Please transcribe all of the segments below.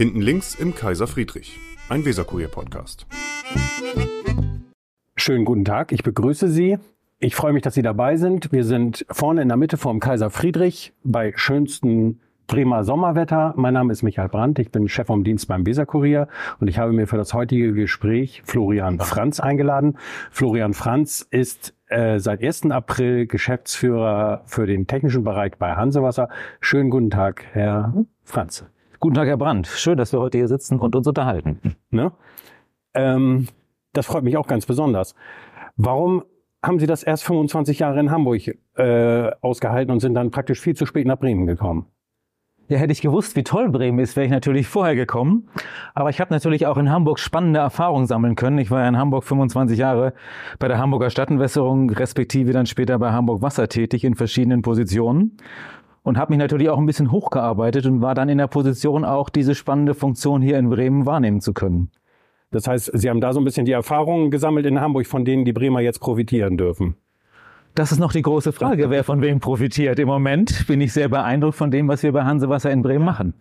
Hinten links im Kaiser Friedrich, ein Weserkurier-Podcast. Schönen guten Tag, ich begrüße Sie. Ich freue mich, dass Sie dabei sind. Wir sind vorne in der Mitte vom Kaiser Friedrich bei schönstem Bremer Sommerwetter. Mein Name ist Michael Brandt, ich bin Chef vom Dienst beim Weserkurier und ich habe mir für das heutige Gespräch Florian Franz eingeladen. Florian Franz ist äh, seit 1. April Geschäftsführer für den technischen Bereich bei Hansewasser. Schönen guten Tag, Herr Franz. Guten Tag, Herr Brandt. Schön, dass wir heute hier sitzen und uns unterhalten. Ne? Ähm, das freut mich auch ganz besonders. Warum haben Sie das erst 25 Jahre in Hamburg äh, ausgehalten und sind dann praktisch viel zu spät nach Bremen gekommen? Ja, hätte ich gewusst, wie toll Bremen ist, wäre ich natürlich vorher gekommen. Aber ich habe natürlich auch in Hamburg spannende Erfahrungen sammeln können. Ich war ja in Hamburg 25 Jahre bei der Hamburger Stadtentwässerung, respektive dann später bei Hamburg Wasser tätig in verschiedenen Positionen. Und habe mich natürlich auch ein bisschen hochgearbeitet und war dann in der Position, auch diese spannende Funktion hier in Bremen wahrnehmen zu können. Das heißt, Sie haben da so ein bisschen die Erfahrungen gesammelt in Hamburg, von denen die Bremer jetzt profitieren dürfen. Das ist noch die große Frage, wer von wem profitiert. Im Moment bin ich sehr beeindruckt von dem, was wir bei Hansewasser in Bremen machen.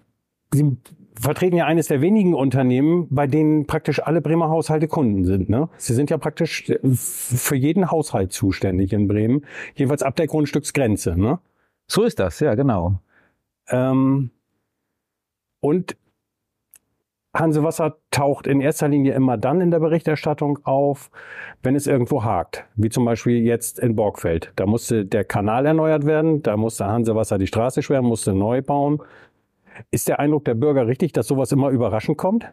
Sie vertreten ja eines der wenigen Unternehmen, bei denen praktisch alle Bremer Haushalte Kunden sind. Ne? Sie sind ja praktisch für jeden Haushalt zuständig in Bremen, jedenfalls ab der Grundstücksgrenze. Ne? So ist das, ja, genau. Ähm, und Hansewasser taucht in erster Linie immer dann in der Berichterstattung auf, wenn es irgendwo hakt. Wie zum Beispiel jetzt in Borgfeld. Da musste der Kanal erneuert werden, da musste Hansewasser die Straße schweren, musste neu bauen. Ist der Eindruck der Bürger richtig, dass sowas immer überraschend kommt?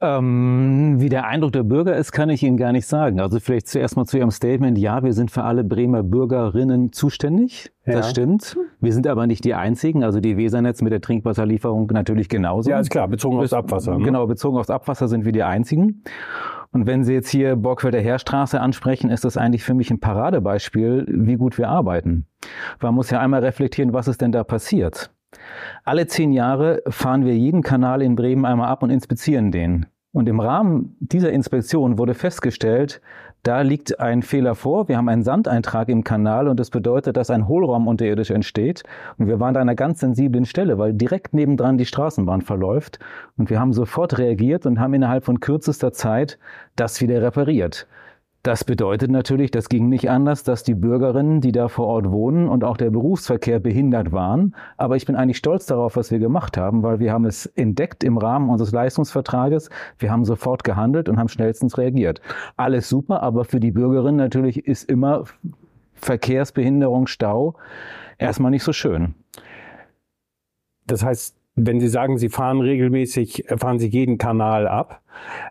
Ähm, wie der Eindruck der Bürger ist, kann ich Ihnen gar nicht sagen. Also vielleicht zuerst mal zu Ihrem Statement. Ja, wir sind für alle Bremer Bürgerinnen zuständig. Ja. Das stimmt. Wir sind aber nicht die einzigen. Also die Wesernetz mit der Trinkwasserlieferung natürlich genauso. Ja, ist klar. Bezogen aufs Abwasser. Ne? Genau, bezogen aufs Abwasser sind wir die einzigen. Und wenn Sie jetzt hier Borgfelder Heerstraße ansprechen, ist das eigentlich für mich ein Paradebeispiel, wie gut wir arbeiten. Man muss ja einmal reflektieren, was ist denn da passiert. Alle zehn Jahre fahren wir jeden Kanal in Bremen einmal ab und inspizieren den. Und im Rahmen dieser Inspektion wurde festgestellt, da liegt ein Fehler vor. Wir haben einen Sandeintrag im Kanal und das bedeutet, dass ein Hohlraum unterirdisch entsteht. Und wir waren da an einer ganz sensiblen Stelle, weil direkt nebendran die Straßenbahn verläuft. Und wir haben sofort reagiert und haben innerhalb von kürzester Zeit das wieder repariert. Das bedeutet natürlich, das ging nicht anders, dass die Bürgerinnen, die da vor Ort wohnen und auch der Berufsverkehr behindert waren. Aber ich bin eigentlich stolz darauf, was wir gemacht haben, weil wir haben es entdeckt im Rahmen unseres Leistungsvertrages. Wir haben sofort gehandelt und haben schnellstens reagiert. Alles super, aber für die Bürgerinnen natürlich ist immer Verkehrsbehinderung, Stau erstmal nicht so schön. Das heißt, wenn Sie sagen, Sie fahren regelmäßig, fahren Sie jeden Kanal ab,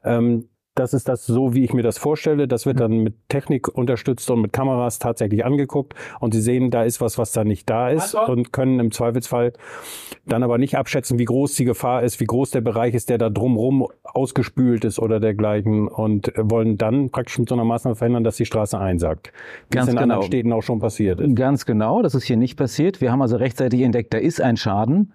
ähm, das ist das so, wie ich mir das vorstelle. Das wird dann mit Technik unterstützt und mit Kameras tatsächlich angeguckt. Und Sie sehen, da ist was, was da nicht da ist also? und können im Zweifelsfall dann aber nicht abschätzen, wie groß die Gefahr ist, wie groß der Bereich ist, der da drumrum ausgespült ist oder dergleichen und wollen dann praktisch mit so einer Maßnahme verhindern, dass die Straße einsackt. Wie Ganz es in genau. anderen Städten auch schon passiert ist. Ganz genau. Das ist hier nicht passiert. Wir haben also rechtzeitig entdeckt, da ist ein Schaden.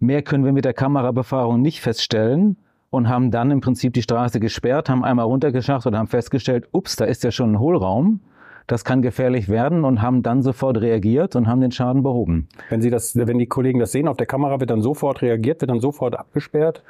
Mehr können wir mit der Kamerabefahrung nicht feststellen und haben dann im Prinzip die Straße gesperrt, haben einmal runtergeschacht und haben festgestellt, ups, da ist ja schon ein Hohlraum. Das kann gefährlich werden und haben dann sofort reagiert und haben den Schaden behoben. Wenn Sie das, wenn die Kollegen das sehen auf der Kamera, wird dann sofort reagiert, wird dann sofort abgesperrt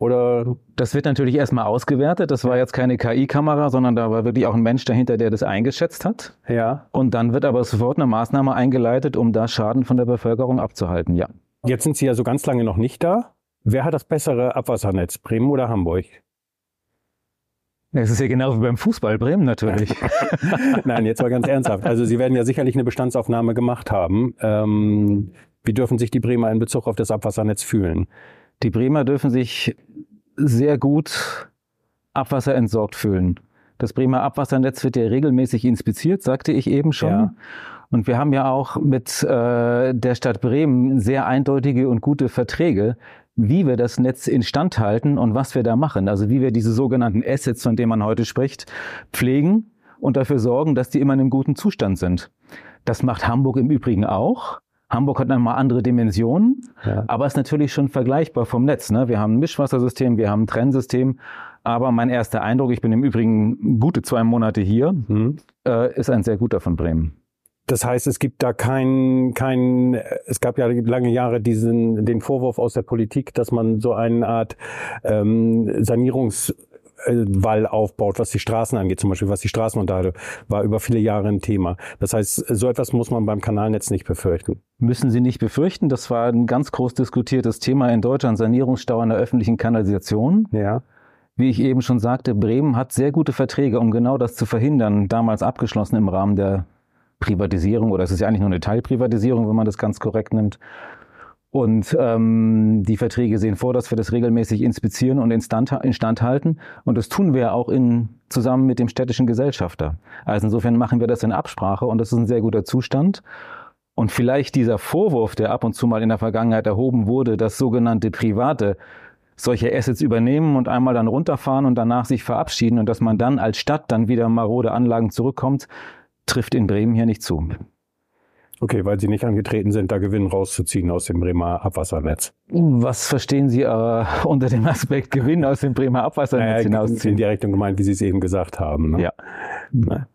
oder? Das wird natürlich erstmal ausgewertet. Das war jetzt keine KI-Kamera, sondern da war wirklich auch ein Mensch dahinter, der das eingeschätzt hat. Ja. Und dann wird aber sofort eine Maßnahme eingeleitet, um da Schaden von der Bevölkerung abzuhalten. Ja. Jetzt sind Sie ja so ganz lange noch nicht da. Wer hat das bessere Abwassernetz, Bremen oder Hamburg? Es ist ja genau wie beim Fußball, Bremen natürlich. Nein, jetzt mal ganz ernsthaft. Also Sie werden ja sicherlich eine Bestandsaufnahme gemacht haben. Ähm, wie dürfen sich die Bremer in Bezug auf das Abwassernetz fühlen? Die Bremer dürfen sich sehr gut abwasserentsorgt fühlen. Das Bremer Abwassernetz wird ja regelmäßig inspiziert, sagte ich eben schon. Ja. Und wir haben ja auch mit äh, der Stadt Bremen sehr eindeutige und gute Verträge, wie wir das Netz instand halten und was wir da machen. Also wie wir diese sogenannten Assets, von denen man heute spricht, pflegen und dafür sorgen, dass die immer in einem guten Zustand sind. Das macht Hamburg im Übrigen auch. Hamburg hat nochmal andere Dimensionen, ja. aber ist natürlich schon vergleichbar vom Netz. Ne? Wir haben ein Mischwassersystem, wir haben ein Trennsystem, aber mein erster Eindruck, ich bin im Übrigen gute zwei Monate hier, mhm. äh, ist ein sehr guter von Bremen. Das heißt, es gibt da keinen, kein, es gab ja lange Jahre diesen, den Vorwurf aus der Politik, dass man so eine Art ähm, Sanierungs Wall aufbaut, was die Straßen angeht, zum Beispiel, was die Straßenunterhalte war über viele Jahre ein Thema. Das heißt, so etwas muss man beim Kanalnetz nicht befürchten. Müssen Sie nicht befürchten. Das war ein ganz groß diskutiertes Thema in Deutschland, Sanierungsstau an der öffentlichen Kanalisation. Ja. Wie ich eben schon sagte, Bremen hat sehr gute Verträge, um genau das zu verhindern, damals abgeschlossen im Rahmen der Privatisierung, oder es ist ja eigentlich nur eine Teilprivatisierung, wenn man das ganz korrekt nimmt. Und ähm, die Verträge sehen vor, dass wir das regelmäßig inspizieren und instand, instand halten. Und das tun wir auch in, zusammen mit dem städtischen Gesellschafter. Also insofern machen wir das in Absprache und das ist ein sehr guter Zustand. Und vielleicht dieser Vorwurf, der ab und zu mal in der Vergangenheit erhoben wurde, dass sogenannte Private solche Assets übernehmen und einmal dann runterfahren und danach sich verabschieden und dass man dann als Stadt dann wieder marode Anlagen zurückkommt, trifft in Bremen hier nicht zu. Okay, weil Sie nicht angetreten sind, da Gewinn rauszuziehen aus dem Bremer Abwassernetz. Was verstehen Sie äh, unter dem Aspekt Gewinn aus dem Bremer Abwassernetz naja, hinausziehen? In die Richtung gemeint, wie Sie es eben gesagt haben. Ne? Ja. Ne?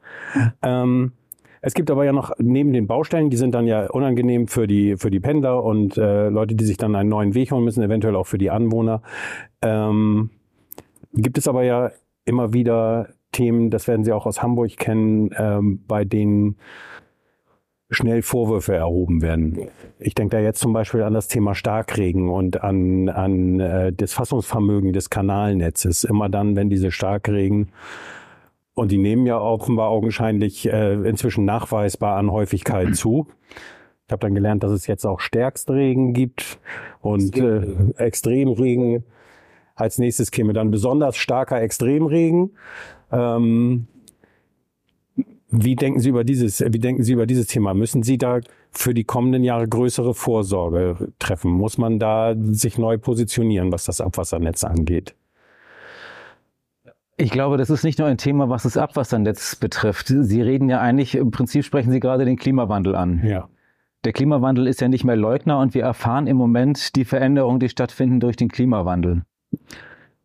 Ähm, es gibt aber ja noch neben den Baustellen, die sind dann ja unangenehm für die für die Pendler und äh, Leute, die sich dann einen neuen Weg holen müssen, eventuell auch für die Anwohner. Ähm, gibt es aber ja immer wieder Themen, das werden Sie auch aus Hamburg kennen, ähm, bei denen schnell Vorwürfe erhoben werden. Ich denke da jetzt zum Beispiel an das Thema Starkregen und an, an äh, das Fassungsvermögen des Kanalnetzes. Immer dann, wenn diese Starkregen und die nehmen ja offenbar augenscheinlich äh, inzwischen nachweisbar an Häufigkeit zu. Ich habe dann gelernt, dass es jetzt auch Stärkstregen gibt und äh, Extremregen. Als nächstes käme dann besonders starker Extremregen. Ähm, wie denken Sie über dieses, wie denken Sie über dieses Thema? Müssen Sie da für die kommenden Jahre größere Vorsorge treffen? Muss man da sich neu positionieren, was das Abwassernetz angeht? Ich glaube, das ist nicht nur ein Thema, was das Abwassernetz betrifft. Sie reden ja eigentlich, im Prinzip sprechen Sie gerade den Klimawandel an. Ja. Der Klimawandel ist ja nicht mehr Leugner und wir erfahren im Moment die Veränderungen, die stattfinden durch den Klimawandel.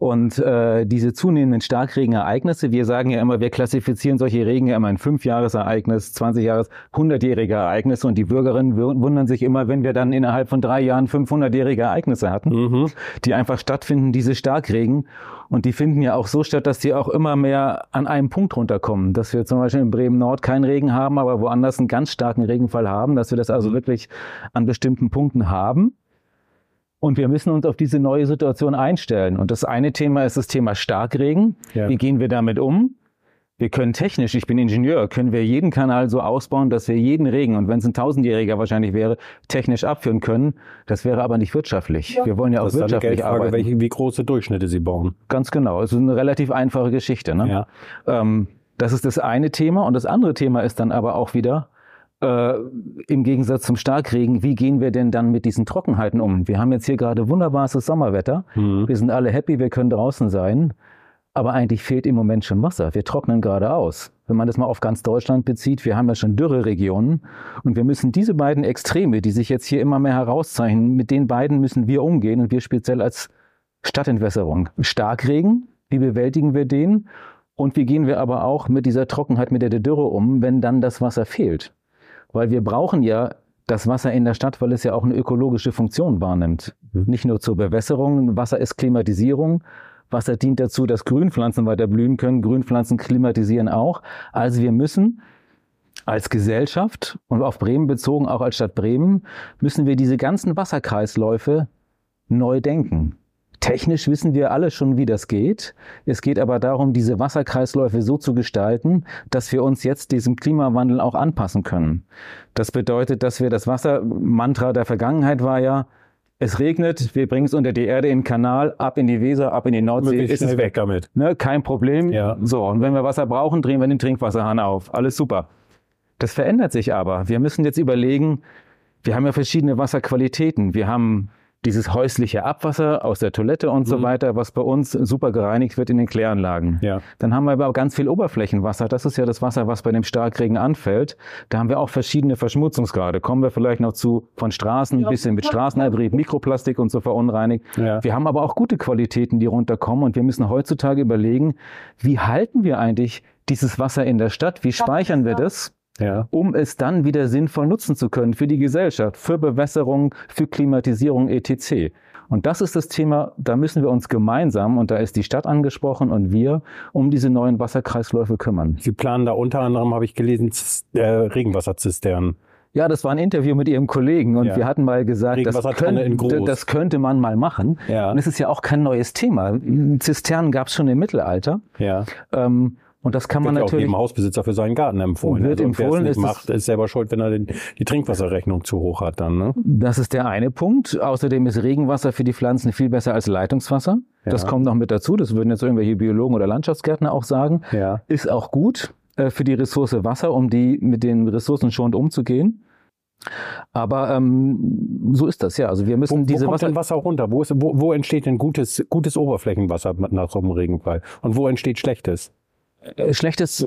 Und äh, diese zunehmenden Starkregenereignisse, wir sagen ja immer, wir klassifizieren solche Regen ja immer in Fünfjahresereignis, 20 Jahres, 100-jährige Ereignisse und die Bürgerinnen wundern sich immer, wenn wir dann innerhalb von drei Jahren 500-jährige Ereignisse hatten, mhm. die einfach stattfinden, diese Starkregen. Und die finden ja auch so statt, dass die auch immer mehr an einem Punkt runterkommen. Dass wir zum Beispiel in Bremen Nord keinen Regen haben, aber woanders einen ganz starken Regenfall haben, dass wir das also mhm. wirklich an bestimmten Punkten haben. Und wir müssen uns auf diese neue Situation einstellen. Und das eine Thema ist das Thema Starkregen. Ja. Wie gehen wir damit um? Wir können technisch, ich bin Ingenieur, können wir jeden Kanal so ausbauen, dass wir jeden Regen, und wenn es ein tausendjähriger wahrscheinlich wäre, technisch abführen können. Das wäre aber nicht wirtschaftlich. Ja. Wir wollen ja auch das ist wirtschaftlich eine arbeiten. Welche, wie große Durchschnitte Sie bauen. Ganz genau. Es ist eine relativ einfache Geschichte. Ne? Ja. Ähm, das ist das eine Thema. Und das andere Thema ist dann aber auch wieder, äh, im Gegensatz zum Starkregen, wie gehen wir denn dann mit diesen Trockenheiten um? Wir haben jetzt hier gerade wunderbares Sommerwetter. Mhm. Wir sind alle happy, wir können draußen sein. Aber eigentlich fehlt im Moment schon Wasser. Wir trocknen gerade aus. Wenn man das mal auf ganz Deutschland bezieht, wir haben ja schon Dürreregionen. Und wir müssen diese beiden Extreme, die sich jetzt hier immer mehr herauszeichnen, mit den beiden müssen wir umgehen. Und wir speziell als Stadtentwässerung. Starkregen, wie bewältigen wir den? Und wie gehen wir aber auch mit dieser Trockenheit, mit der Dürre um, wenn dann das Wasser fehlt? Weil wir brauchen ja das Wasser in der Stadt, weil es ja auch eine ökologische Funktion wahrnimmt. Mhm. Nicht nur zur Bewässerung, Wasser ist Klimatisierung. Wasser dient dazu, dass Grünpflanzen weiter blühen können. Grünpflanzen klimatisieren auch. Also wir müssen als Gesellschaft und auf Bremen bezogen, auch als Stadt Bremen, müssen wir diese ganzen Wasserkreisläufe neu denken. Technisch wissen wir alle schon, wie das geht. Es geht aber darum, diese Wasserkreisläufe so zu gestalten, dass wir uns jetzt diesem Klimawandel auch anpassen können. Das bedeutet, dass wir das Wassermantra der Vergangenheit war ja, es regnet, wir bringen es unter die Erde in den Kanal, ab in die Weser, ab in die Nordsee, ist es weg damit. Ne, kein Problem. Ja. So, und wenn wir Wasser brauchen, drehen wir den Trinkwasserhahn auf. Alles super. Das verändert sich aber. Wir müssen jetzt überlegen, wir haben ja verschiedene Wasserqualitäten. Wir haben dieses häusliche Abwasser aus der Toilette und mhm. so weiter, was bei uns super gereinigt wird in den Kläranlagen. Ja. Dann haben wir aber auch ganz viel Oberflächenwasser. Das ist ja das Wasser, was bei dem Starkregen anfällt. Da haben wir auch verschiedene Verschmutzungsgrade. Kommen wir vielleicht noch zu von Straßen, ja. bisschen mit Straßenabrieb, Mikroplastik und so verunreinigt. Ja. Wir haben aber auch gute Qualitäten, die runterkommen und wir müssen heutzutage überlegen, wie halten wir eigentlich dieses Wasser in der Stadt? Wie speichern wir das? Ja. um es dann wieder sinnvoll nutzen zu können für die Gesellschaft, für Bewässerung, für Klimatisierung etc. Und das ist das Thema, da müssen wir uns gemeinsam, und da ist die Stadt angesprochen und wir, um diese neuen Wasserkreisläufe kümmern. Sie planen da unter anderem, habe ich gelesen, äh, Regenwasserzisternen. Ja, das war ein Interview mit Ihrem Kollegen und Ja. wir hatten mal gesagt, das könnte, das könnte man mal machen. Ja. Und es ist ja auch kein neues Thema. Zisternen gab es schon im Mittelalter. Ja. Ähm, und das kann man Wird ja auch natürlich. jedem Hausbesitzer für seinen Garten empfohlen. Wird wer empfohlen, es ist macht, ist selber schuld, wenn er den, die Trinkwasserrechnung zu hoch hat dann. Ne? Das ist der eine Punkt. Außerdem ist Regenwasser für die Pflanzen viel besser als Leitungswasser. Das Ja. kommt noch mit dazu. Das würden jetzt irgendwelche Biologen oder Landschaftsgärtner auch sagen. Ja. Ist auch gut äh, für die Ressource Wasser, um die mit den Ressourcen schonend umzugehen. Aber ähm, so ist das ja. Also wir Wo, müssen wo diese kommt Wasser. denn Wasser runter? Wo, ist, wo, wo entsteht denn gutes, gutes Oberflächenwasser nach so einem Regenfall? Und wo entsteht schlechtes? Äh, Schlechtes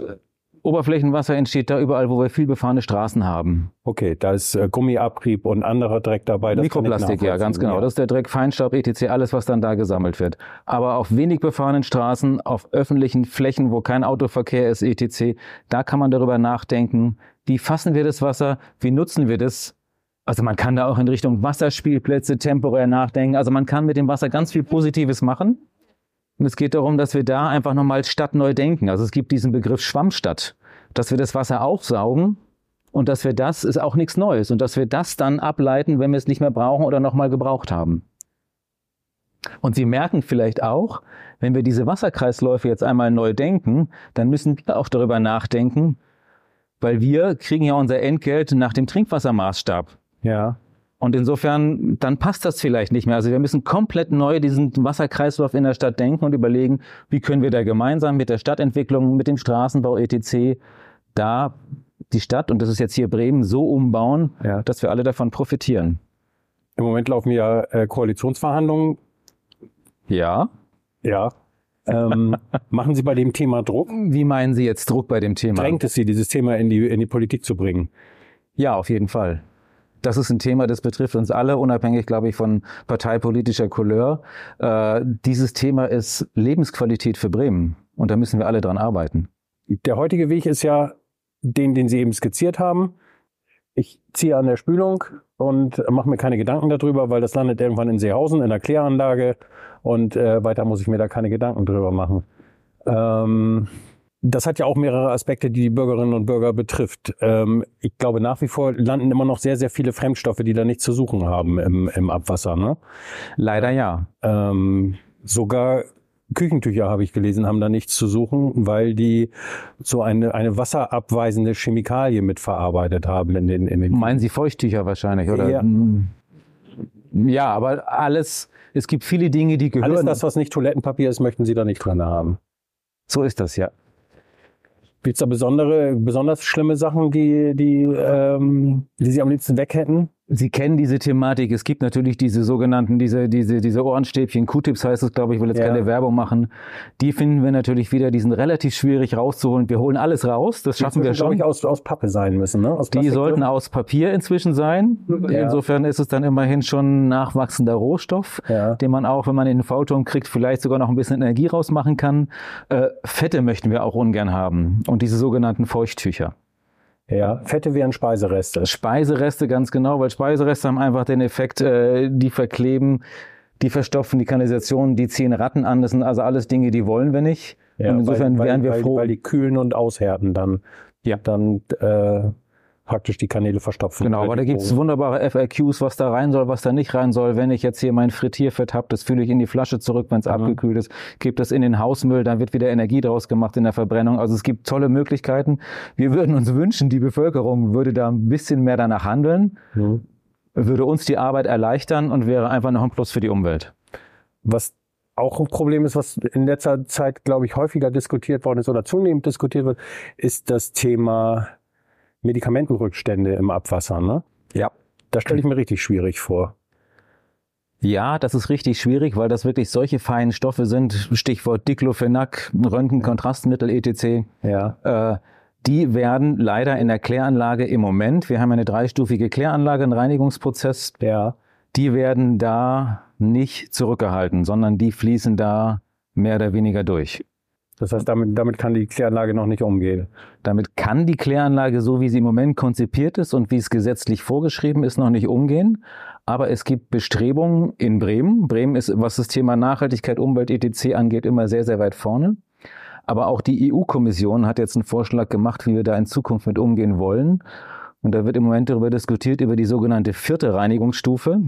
Oberflächenwasser entsteht da überall, wo wir viel befahrene Straßen haben. Okay, da ist äh, Gummiabrieb und anderer Dreck dabei. das Mikroplastik, ja, ganz genau. Das ist der Dreck, Feinstaub, etc., alles, was dann da gesammelt wird. Aber auf wenig befahrenen Straßen, auf öffentlichen Flächen, wo kein Autoverkehr ist, etc., da kann man darüber nachdenken, wie fassen wir das Wasser, wie nutzen wir das. Also man kann da auch in Richtung Wasserspielplätze temporär nachdenken. Also man kann mit dem Wasser ganz viel Positives machen. Und es geht darum, dass wir da einfach nochmal Stadt neu denken. Also es gibt diesen Begriff Schwammstadt, dass wir das Wasser aufsaugen und dass wir das ist auch nichts Neues und dass wir das dann ableiten, wenn wir es nicht mehr brauchen oder nochmal gebraucht haben. Und Sie merken vielleicht auch, wenn wir diese Wasserkreisläufe jetzt einmal neu denken, dann müssen wir auch darüber nachdenken, weil wir kriegen ja unser Entgelt nach dem Trinkwassermaßstab. Ja. Und insofern, dann passt das vielleicht nicht mehr. Also wir müssen komplett neu diesen Wasserkreislauf in der Stadt denken und überlegen, wie können wir da gemeinsam mit der Stadtentwicklung, mit dem Straßenbau etc. da die Stadt, und das ist jetzt hier Bremen, so umbauen, Ja. dass wir alle davon profitieren. Im Moment laufen ja äh, Koalitionsverhandlungen. Ja. Ja. Ähm, machen Sie bei dem Thema Druck? Wie meinen Sie jetzt Druck bei dem Thema? Drängt es Sie, dieses Thema in die, in die Politik zu bringen? Ja, auf jeden Fall. Das ist ein Thema, das betrifft uns alle, unabhängig, glaube ich, von parteipolitischer Couleur. Äh, dieses Thema ist Lebensqualität für Bremen. Und da müssen wir alle dran arbeiten. Der heutige Weg ist ja den, den Sie eben skizziert haben. Ich ziehe an der Spülung und mache mir keine Gedanken darüber, weil das landet irgendwann in Seehausen in der Kläranlage und äh, weiter muss ich mir da keine Gedanken drüber machen. Ähm, das hat ja auch mehrere Aspekte, die die Bürgerinnen und Bürger betrifft. Ähm, ich glaube, nach wie vor landen immer noch sehr, sehr viele Fremdstoffe, die da nichts zu suchen haben im, im Abwasser. Ne? Leider ja. Ähm, sogar Küchentücher habe ich gelesen, haben da nichts zu suchen, weil die so eine, eine wasserabweisende Chemikalie mitverarbeitet haben in den, in den Meinen Sie Feuchttücher wahrscheinlich, oder? Ja. Ja, aber alles, es gibt viele Dinge, die gehören. Alles das, was nicht Toilettenpapier ist, möchten sie da nicht drin haben. so ist das, ja. Gibt es da besondere, besonders schlimme Sachen, die, die, ähm, die Sie am liebsten weg hätten? Sie kennen diese Thematik. Es gibt natürlich diese sogenannten, diese, diese, diese Ohrenstäbchen, Q-Tips heißt es, glaube ich, will jetzt Ja. keine Werbung machen. Die finden wir natürlich wieder, die sind relativ schwierig rauszuholen. Wir holen alles raus, das schaffen wir Die, glaube schon. ich, aus, aus Pappe sein müssen, ne? Aus Die sollten aus Papier inzwischen sein. Ja. Insofern ist es dann immerhin schon nachwachsender Rohstoff, Ja. den man auch, wenn man in den V-Turm kriegt, vielleicht sogar noch ein bisschen Energie rausmachen kann. Äh, Fette möchten wir auch ungern haben. Und diese sogenannten Feuchttücher. Ja, Fette wären Speisereste. Speisereste ganz genau, weil Speisereste haben einfach den Effekt, äh, die verkleben, die verstopfen die Kanalisation, die ziehen Ratten an. Das sind also alles Dinge, die wollen wir nicht. Ja, und insofern weil, wären wir weil, froh. Weil die kühlen und aushärten dann. Ja. Dann äh, praktisch die Kanäle verstopfen. Genau, Oder aber da gibt's Poren. wunderbare FAQs, was da rein soll, was da nicht rein soll. Wenn ich jetzt hier mein Frittierfett habe, das fühle ich in die Flasche zurück, wenn es Mhm. abgekühlt ist, gebe das in den Hausmüll, dann wird wieder Energie draus gemacht in der Verbrennung. Also es gibt tolle Möglichkeiten. Wir würden uns wünschen, die Bevölkerung würde da ein bisschen mehr danach handeln, Mhm. würde uns die Arbeit erleichtern und wäre einfach noch ein Plus für die Umwelt. Was auch ein Problem ist, was in letzter Zeit, glaube ich, häufiger diskutiert worden ist oder zunehmend diskutiert wird, ist das Thema Medikamentenrückstände im Abwasser. Ne? Ja. Das stelle ich mir richtig schwierig vor. Ja, das ist richtig schwierig, weil das wirklich solche feinen Stoffe sind. Stichwort Diclofenac, Röntgenkontrastmittel etc. Ja. Äh, die werden leider in der Kläranlage im Moment, wir haben eine dreistufige Kläranlage, einen Reinigungsprozess, Ja. die werden da nicht zurückgehalten, sondern die fließen da mehr oder weniger durch. Das heißt, damit, damit kann die Kläranlage noch nicht umgehen. Damit kann die Kläranlage, so wie sie im Moment konzipiert ist und wie es gesetzlich vorgeschrieben ist, noch nicht umgehen. Aber es gibt Bestrebungen in Bremen. Bremen ist, was das Thema Nachhaltigkeit, Umwelt, etc. angeht, immer sehr, sehr weit vorne. Aber auch die EU-Kommission hat jetzt einen Vorschlag gemacht, wie wir da in Zukunft mit umgehen wollen. Und da wird im Moment darüber diskutiert, über die sogenannte vierte Reinigungsstufe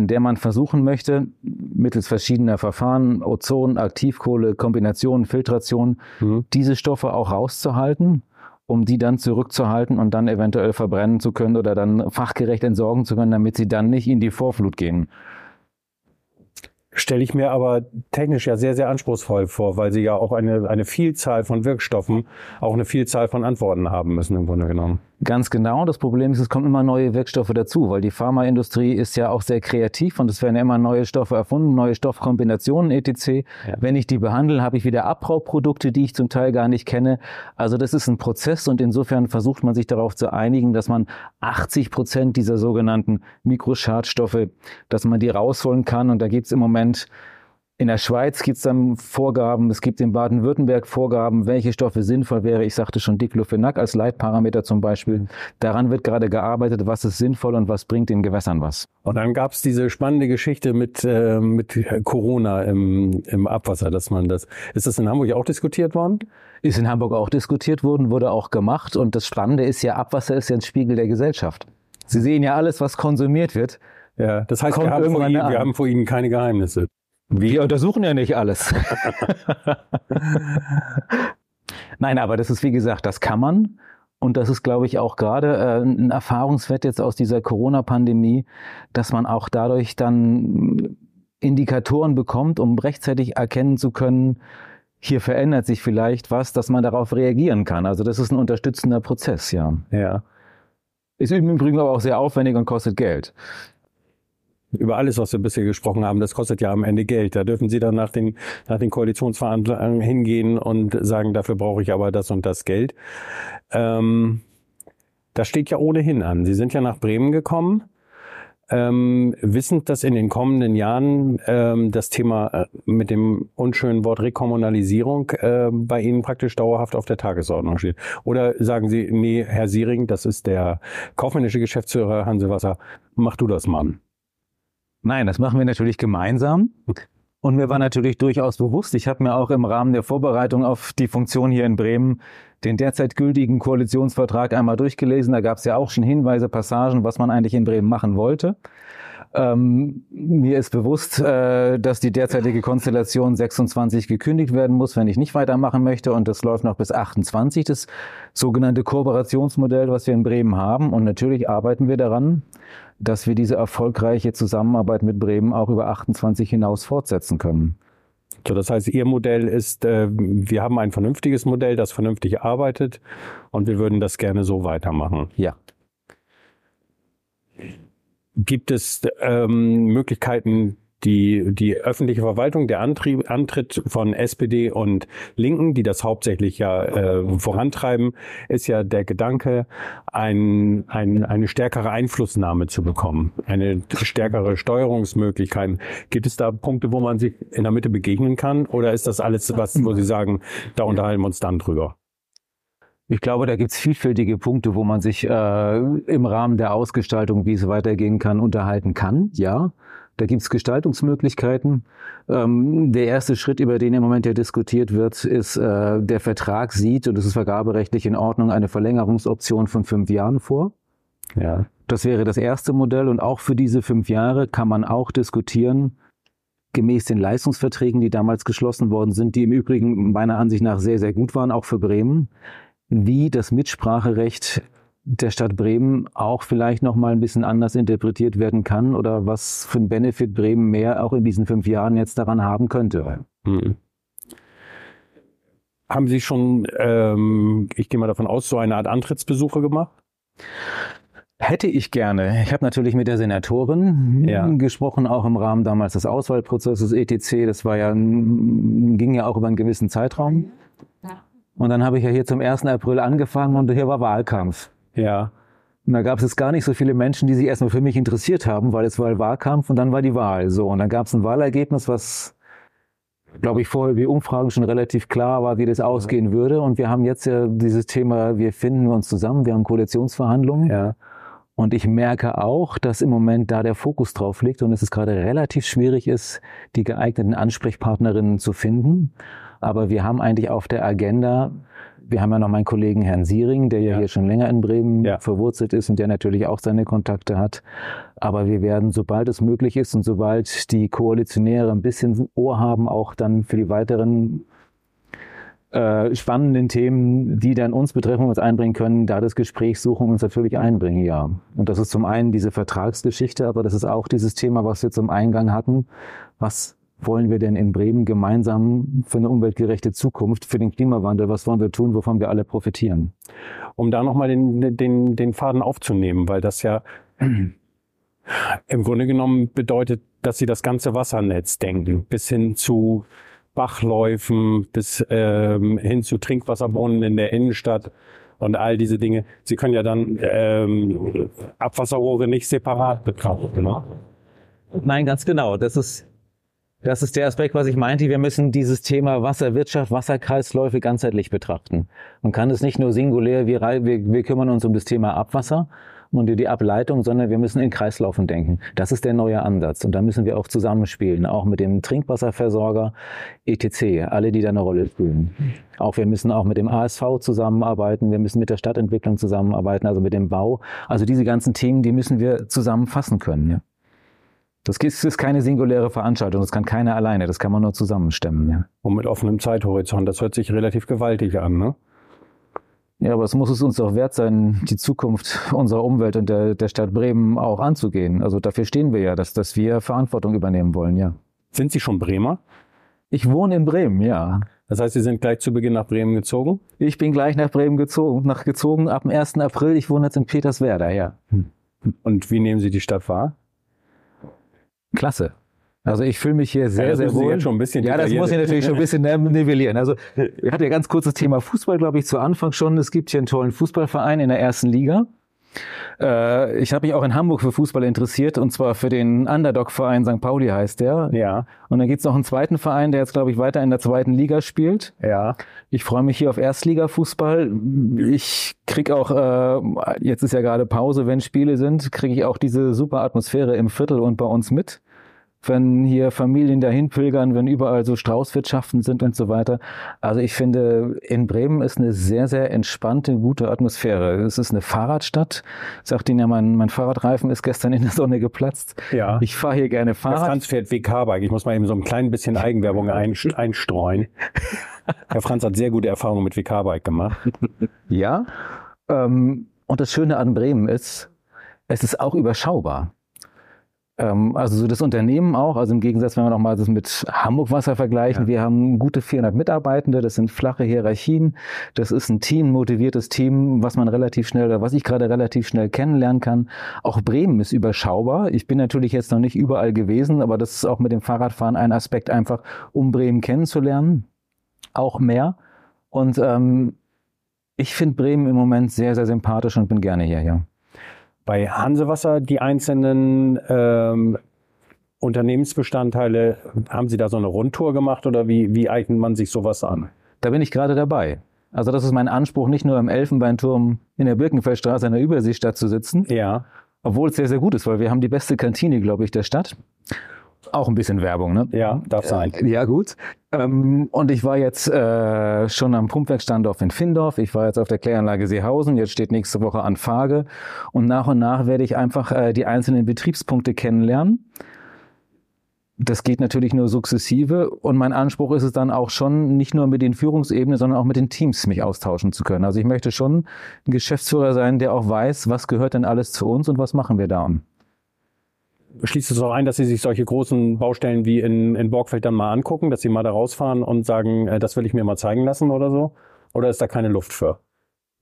in der man versuchen möchte, mittels verschiedener Verfahren, Ozon, Aktivkohle, Kombinationen, Filtration, mhm. diese Stoffe auch rauszuhalten, um die dann zurückzuhalten und dann eventuell verbrennen zu können oder dann fachgerecht entsorgen zu können, damit sie dann nicht in die Vorflut gehen. Stelle ich mir aber technisch ja sehr, sehr anspruchsvoll vor, weil sie ja auch eine, eine Vielzahl von Wirkstoffen, auch eine Vielzahl von Antworten haben müssen im Grunde genommen. Ganz genau. Das Problem ist, es kommen immer neue Wirkstoffe dazu, weil die Pharmaindustrie ist ja auch sehr kreativ und es werden immer neue Stoffe erfunden, neue Stoffkombinationen etc. Ja. Wenn ich die behandle, habe ich wieder Abbauprodukte, die ich zum Teil gar nicht kenne. Also das ist ein Prozess und insofern versucht man sich darauf zu einigen, dass man 80 Prozent dieser sogenannten Mikroschadstoffe, dass man die rausholen kann. Und da gibt es im Moment in der Schweiz gibt es dann Vorgaben, es gibt in Baden-Württemberg Vorgaben, welche Stoffe sinnvoll wäre. Ich sagte schon Diclofenac als Leitparameter zum Beispiel. Daran wird gerade gearbeitet, was ist sinnvoll und was bringt den Gewässern was. Und dann gab es diese spannende Geschichte mit, äh, mit Corona im, im Abwasser, dass man das. Ist das in Hamburg auch diskutiert worden? Ist in Hamburg auch diskutiert worden, wurde auch gemacht. Und das Spannende ist ja, Abwasser ist ja ein Spiegel der Gesellschaft. Sie sehen ja alles, was konsumiert wird. Ja, das heißt, wir haben, Ihnen, wir haben vor Ihnen keine Geheimnisse. Wir untersuchen ja nicht alles. Nein, aber das ist wie gesagt, das kann man. Und das ist, glaube ich, auch gerade äh, ein Erfahrungswert jetzt aus dieser Corona-Pandemie, dass man auch dadurch dann Indikatoren bekommt, um rechtzeitig erkennen zu können, hier verändert sich vielleicht was, dass man darauf reagieren kann. Also das ist ein unterstützender Prozess, ja. Ja. Ist im Übrigen aber auch sehr aufwendig und kostet Geld über alles, was wir bisher gesprochen haben, das kostet ja am Ende Geld. Da dürfen Sie dann nach den, nach den Koalitionsverhandlungen hingehen und sagen, dafür brauche ich aber das und das Geld. Ähm, das steht ja ohnehin an. Sie sind ja nach Bremen gekommen. Ähm, wissend, dass in den kommenden Jahren ähm, das Thema äh, mit dem unschönen Wort Rekommunalisierung äh, bei Ihnen praktisch dauerhaft auf der Tagesordnung steht. Oder sagen Sie, nee, Herr Siering, das ist der kaufmännische Geschäftsführer Hansewasser, mach du das, Mann. Nein, das machen wir natürlich gemeinsam. Und mir war natürlich durchaus bewusst, ich habe mir auch im Rahmen der Vorbereitung auf die Funktion hier in Bremen den derzeit gültigen Koalitionsvertrag einmal durchgelesen. Da gab es ja auch schon Hinweise, Passagen, was man eigentlich in Bremen machen wollte. Ähm, mir ist bewusst, äh, dass die derzeitige Konstellation 26 gekündigt werden muss, wenn ich nicht weitermachen möchte. Und das läuft noch bis 28, das sogenannte Kooperationsmodell, was wir in Bremen haben. Und natürlich arbeiten wir daran, dass wir diese erfolgreiche Zusammenarbeit mit Bremen auch über 28 hinaus fortsetzen können. So, das heißt, Ihr Modell ist, äh, wir haben ein vernünftiges Modell, das vernünftig arbeitet und wir würden das gerne so weitermachen. Ja. Gibt es ähm, Möglichkeiten, die, die öffentliche Verwaltung, der Antrieb, Antritt von SPD und Linken, die das hauptsächlich ja äh, vorantreiben, ist ja der Gedanke, ein, ein, eine stärkere Einflussnahme zu bekommen, eine stärkere Steuerungsmöglichkeit. Gibt es da Punkte, wo man sich in der Mitte begegnen kann? Oder ist das alles was, wo Sie sagen, da unterhalten wir uns dann drüber? Ich glaube, da gibt es vielfältige Punkte, wo man sich äh, im Rahmen der Ausgestaltung, wie es weitergehen kann, unterhalten kann. Ja, da gibt es Gestaltungsmöglichkeiten. Ähm, der erste Schritt, über den im Moment ja diskutiert wird, ist, äh, der Vertrag sieht, und das ist vergaberechtlich in Ordnung, eine Verlängerungsoption von fünf Jahren vor. Ja. Das wäre das erste Modell. Und auch für diese fünf Jahre kann man auch diskutieren, gemäß den Leistungsverträgen, die damals geschlossen worden sind, die im Übrigen meiner Ansicht nach sehr, sehr gut waren, auch für Bremen wie das Mitspracherecht der Stadt Bremen auch vielleicht noch mal ein bisschen anders interpretiert werden kann oder was für ein Benefit Bremen mehr auch in diesen fünf Jahren jetzt daran haben könnte. Mhm. Haben Sie schon, ähm, ich gehe mal davon aus, so eine Art Antrittsbesuche gemacht? Hätte ich gerne. Ich habe natürlich mit der Senatorin ja. gesprochen, auch im Rahmen damals des Auswahlprozesses ETC. Das war ja, ging ja auch über einen gewissen Zeitraum. Und dann habe ich ja hier zum 1. April angefangen und hier war Wahlkampf. Ja. Und da gab es jetzt gar nicht so viele Menschen, die sich erstmal für mich interessiert haben, weil es war Wahlkampf und dann war die Wahl. So, und dann gab es ein Wahlergebnis, was glaube ich, vorher wie Umfragen schon relativ klar war, wie das ausgehen würde. Und wir haben jetzt ja dieses Thema, wir finden uns zusammen, wir haben Koalitionsverhandlungen. Ja. Und ich merke auch, dass im Moment da der Fokus drauf liegt und es ist gerade relativ schwierig ist, die geeigneten Ansprechpartnerinnen zu finden. Aber wir haben eigentlich auf der Agenda, wir haben ja noch meinen Kollegen Herrn Siering, der ja, Ja. hier schon länger in Bremen Ja. verwurzelt ist und der natürlich auch seine Kontakte hat. Aber wir werden, sobald es möglich ist und sobald die Koalitionäre ein bisschen Ohr haben, auch dann für die weiteren äh, spannenden Themen, die dann uns betreffen, uns einbringen können, da das Gespräch suchen und uns natürlich einbringen, ja. Und das ist zum einen diese Vertragsgeschichte, aber das ist auch dieses Thema, was wir zum Eingang hatten. Was wollen wir denn in Bremen gemeinsam für eine umweltgerechte Zukunft, für den Klimawandel, was wollen wir tun, wovon wir alle profitieren? um da nochmal den, den, den Faden aufzunehmen, weil das ja im Grunde genommen bedeutet, dass sie das ganze Wassernetz denken, bis hin zu Bachläufen, bis ähm, hin zu Trinkwasserbrunnen in der Innenstadt und all diese Dinge. Sie können ja dann ähm, Abwasserrohre nicht separat betrachten. Ne? Nein, ganz genau. Das ist, das ist der Aspekt, was ich meinte. Wir müssen dieses Thema Wasserwirtschaft, Wasserkreisläufe ganzheitlich betrachten. Man kann es nicht nur singulär, wir, wir, wir kümmern uns um das Thema Abwasser und die Ableitung, sondern wir müssen in Kreislaufen denken. Das ist der neue Ansatz. Und da müssen wir auch zusammenspielen, auch mit dem Trinkwasserversorger, etc., alle, die da eine Rolle spielen. Auch wir müssen auch mit dem ASV zusammenarbeiten, wir müssen mit der Stadtentwicklung zusammenarbeiten, also mit dem Bau. Also diese ganzen Themen, die müssen wir zusammenfassen können. Ja. Das ist keine singuläre Veranstaltung, das kann keiner alleine, das kann man nur zusammenstemmen. Ja, Und mit offenem Zeithorizont. Das hört sich relativ gewaltig an. Ne? ja aber es muss es uns doch wert sein, die Zukunft unserer Umwelt und der, der Stadt Bremen auch anzugehen. Also dafür stehen wir ja, dass, dass wir Verantwortung übernehmen wollen, ja. Sind Sie schon Bremer? Ich wohne in Bremen, ja. Das heißt, Sie sind gleich zu Beginn nach Bremen gezogen? Ich bin gleich nach Bremen gezogen, nach gezogen ab dem 1. April. Ich wohne jetzt in Peterswerda, ja. Und wie nehmen Sie die Stadt wahr? Klasse. Also ich fühle mich hier sehr, Ja, das sehr wohl. jetzt schon ein bisschen ja, das muss ich natürlich schon ein bisschen ähm, nivellieren. Also wir hatten ja ganz kurzes Thema Fußball, glaube ich, zu Anfang schon. Es gibt hier einen tollen Fußballverein in der ersten Liga. Äh, ich habe mich auch in Hamburg für Fußball interessiert und zwar für den Underdog-Verein St. Pauli heißt der. Ja, Und dann gibt's noch einen zweiten Verein, der jetzt, glaube ich, weiter in der zweiten Liga spielt. ja. Ich freue mich hier auf Erstligafußball. Ich krieg auch, äh, jetzt ist ja gerade Pause, wenn Spiele sind, kriege ich auch diese super Atmosphäre im Viertel und bei uns mit. Wenn hier Familien dahin pilgern, wenn überall so Straußwirtschaften sind und so weiter. Also ich finde, in Bremen ist eine sehr, sehr entspannte, gute Atmosphäre. Es ist eine Fahrradstadt. Sagt Ihnen ja, mein, mein Fahrradreifen ist gestern in der Sonne geplatzt. Ja. Ich fahre hier gerne Herr Fahrrad. Franz fährt WK-Bike. Ich muss mal eben so ein klein bisschen Eigenwerbung ein, einstreuen. Herr Franz hat sehr gute Erfahrungen mit WK-Bike gemacht. Ja. Ähm, und das Schöne an Bremen ist, es ist auch überschaubar. Ähm, also so das Unternehmen auch, also im Gegensatz, wenn wir nochmal das mit Hamburg Wasser vergleichen, Ja. wir haben gute 400 Mitarbeitende, das sind flache Hierarchien, das ist ein Team, motiviertes Team, was man relativ schnell, oder was ich gerade relativ schnell kennenlernen kann. Auch Bremen ist überschaubar. Ich bin natürlich jetzt noch nicht überall gewesen, aber das ist auch mit dem Fahrradfahren ein Aspekt einfach, um Bremen kennenzulernen. Auch mehr. Und ähm, ich finde Bremen im Moment sehr, sehr sympathisch und bin gerne hier, ja. Bei Hansewasser, die einzelnen ähm, Unternehmensbestandteile, haben Sie da so eine Rundtour gemacht oder wie, wie eignet man sich sowas an? Da bin ich gerade dabei. Also das ist mein Anspruch, nicht nur im Elfenbeinturm in der Birkenfeldstraße in der Überseestadt zu sitzen, Ja, obwohl es sehr, sehr gut ist, weil wir haben die beste Kantine, glaube ich, der Stadt. Auch ein bisschen Werbung, ne? ja, darf sein. Ja, gut. Ähm, und ich war jetzt äh, schon am Pumpwerkstandorf in Findorf. Ich war jetzt auf der Kläranlage Seehausen. Jetzt steht nächste Woche an Fage. Und nach und nach werde ich einfach äh, die einzelnen Betriebspunkte kennenlernen. Das geht natürlich nur sukzessive. Und mein Anspruch ist es dann auch schon, nicht nur mit den Führungsebenen, sondern auch mit den Teams mich austauschen zu können. Also ich möchte schon ein Geschäftsführer sein, der auch weiß, was gehört denn alles zu uns und was machen wir da. Schließt es auch ein, dass Sie sich solche großen Baustellen wie in, in Borgfeld dann mal angucken, dass Sie mal da rausfahren und sagen, äh, das will ich mir mal zeigen lassen oder so? Oder ist da keine Luft für?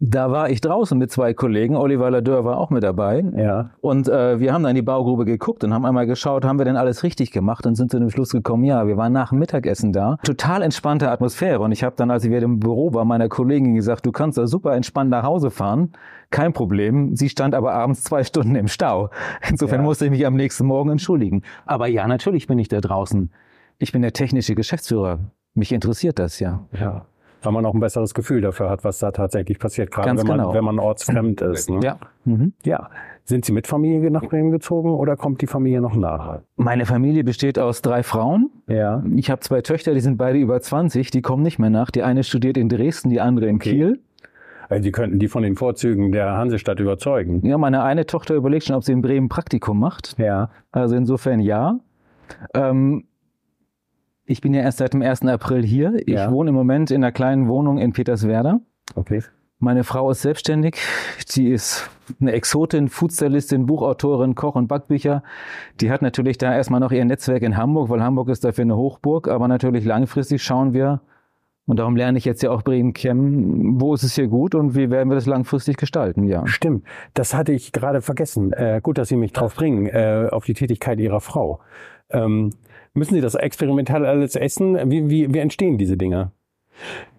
Da war ich draußen mit zwei Kollegen. Oliver Ladeur war auch mit dabei. Ja. Und äh, wir haben dann in die Baugrube geguckt und haben einmal geschaut, haben wir denn alles richtig gemacht und sind zu dem Schluss gekommen, ja, wir waren nach dem Mittagessen da. Total entspannte Atmosphäre. Und ich habe dann, als ich wieder im Büro war, meiner Kollegin gesagt, du kannst da super entspannt nach Hause fahren. Kein Problem. Sie stand aber abends zwei Stunden im Stau. Insofern Ja. musste ich mich am nächsten Morgen entschuldigen. Aber ja, natürlich bin ich da draußen Ich bin der technische Geschäftsführer. Mich interessiert das ja. Ja. Weil man auch ein besseres Gefühl dafür hat, was da tatsächlich passiert, gerade Ganz wenn man, genau. wenn man ortsfremd ist. Ne? Ja. Mhm. ja. Sind Sie mit Familie nach Bremen gezogen oder kommt die Familie noch nach? Meine Familie besteht aus drei Frauen. Ja. Ich habe zwei Töchter, die sind beide über 20, die kommen nicht mehr nach. Die eine studiert in Dresden, die andere in Okay. Kiel. Also die könnten die von den Vorzügen der Hansestadt überzeugen. Ja, meine eine Tochter überlegt schon, ob sie in Bremen Praktikum macht. Ja. Also insofern ja. Ähm, ich bin ja erst seit dem 1. April hier. Ich Ja. wohne im Moment in einer kleinen Wohnung in Peterswerda. Okay. Meine Frau ist selbstständig. Sie ist eine Exotin, Foodstylistin, Buchautorin, Koch- und Backbücher. Die hat natürlich da erstmal noch ihr Netzwerk in Hamburg, weil Hamburg ist dafür eine Hochburg. Aber natürlich langfristig schauen wir, und darum lerne ich jetzt ja auch Bremen kennen, wo ist es hier gut und wie werden wir das langfristig gestalten, ja. Stimmt, das hatte ich gerade vergessen. Äh, gut, dass Sie mich drauf bringen, äh, auf die Tätigkeit Ihrer Frau. Ähm, müssen Sie das experimental alles essen? Wie, wie, wie entstehen diese Dinge?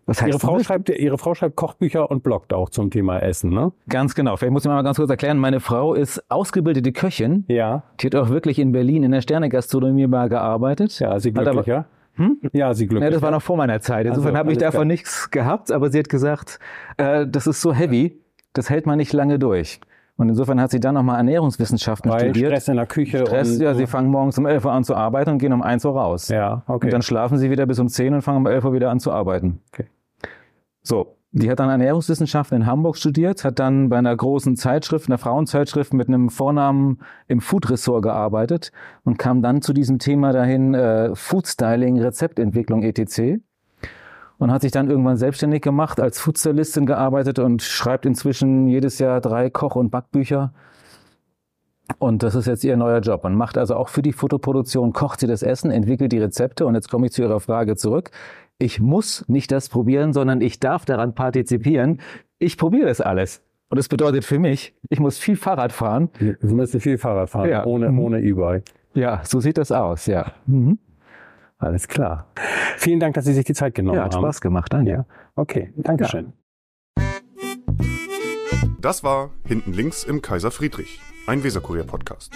Was Ihre heißt Frau, das? schreibt, Ihre Frau schreibt Kochbücher und bloggt auch zum Thema Essen, ne? Ganz genau. Vielleicht muss ich mal ganz kurz erklären. Meine Frau ist ausgebildete Köchin. Ja. Die hat auch wirklich in Berlin in der Sternegastronomie mal gearbeitet. Ja, Sie Hat aber- glücklicher? Hm? Ja, Sie glücklicher. Ja, das war noch vor meiner Zeit. Insofern Also, habe ich davon klar. nichts gehabt, aber sie hat gesagt, äh, das ist so heavy, das hält man nicht lange durch. Und insofern hat sie dann nochmal Ernährungswissenschaften Weil studiert. Stress in der Küche Stress, und ja, sie fangen morgens um 11 Uhr an zu arbeiten und gehen um 1 Uhr raus. Ja, okay. Und dann schlafen sie wieder bis um 10 und fangen um 11 Uhr wieder an zu arbeiten. Okay. So, die hat dann Ernährungswissenschaften in Hamburg studiert, hat dann bei einer großen Zeitschrift, einer Frauenzeitschrift mit einem Vornamen im Food-Ressort gearbeitet und kam dann zu diesem Thema dahin, äh, Food-Styling, Rezeptentwicklung etc. Und hat sich dann irgendwann selbstständig gemacht, als Foodstylistin gearbeitet und schreibt inzwischen jedes Jahr drei Koch- und Backbücher. Und das ist jetzt ihr neuer Job. Und macht also auch für die Fotoproduktion, kocht sie das Essen, entwickelt die Rezepte. Und jetzt komme ich zu Ihrer Frage zurück. Ich muss nicht das probieren, sondern ich darf daran partizipieren. Ich probiere das alles. Und das bedeutet für mich, ich muss viel Fahrrad fahren. Sie müssen viel Fahrrad fahren, Ja. ohne, Mhm. ohne E-Bike. Ja, so sieht das aus, ja. Mhm. Alles klar. Vielen Dank, dass Sie sich die Zeit genommen Ja, hat haben. Spaß gemacht, danke. Ja. Okay, Dankeschön. Das war Hinten links im Kaiser Friedrich, ein Weserkurier-Podcast.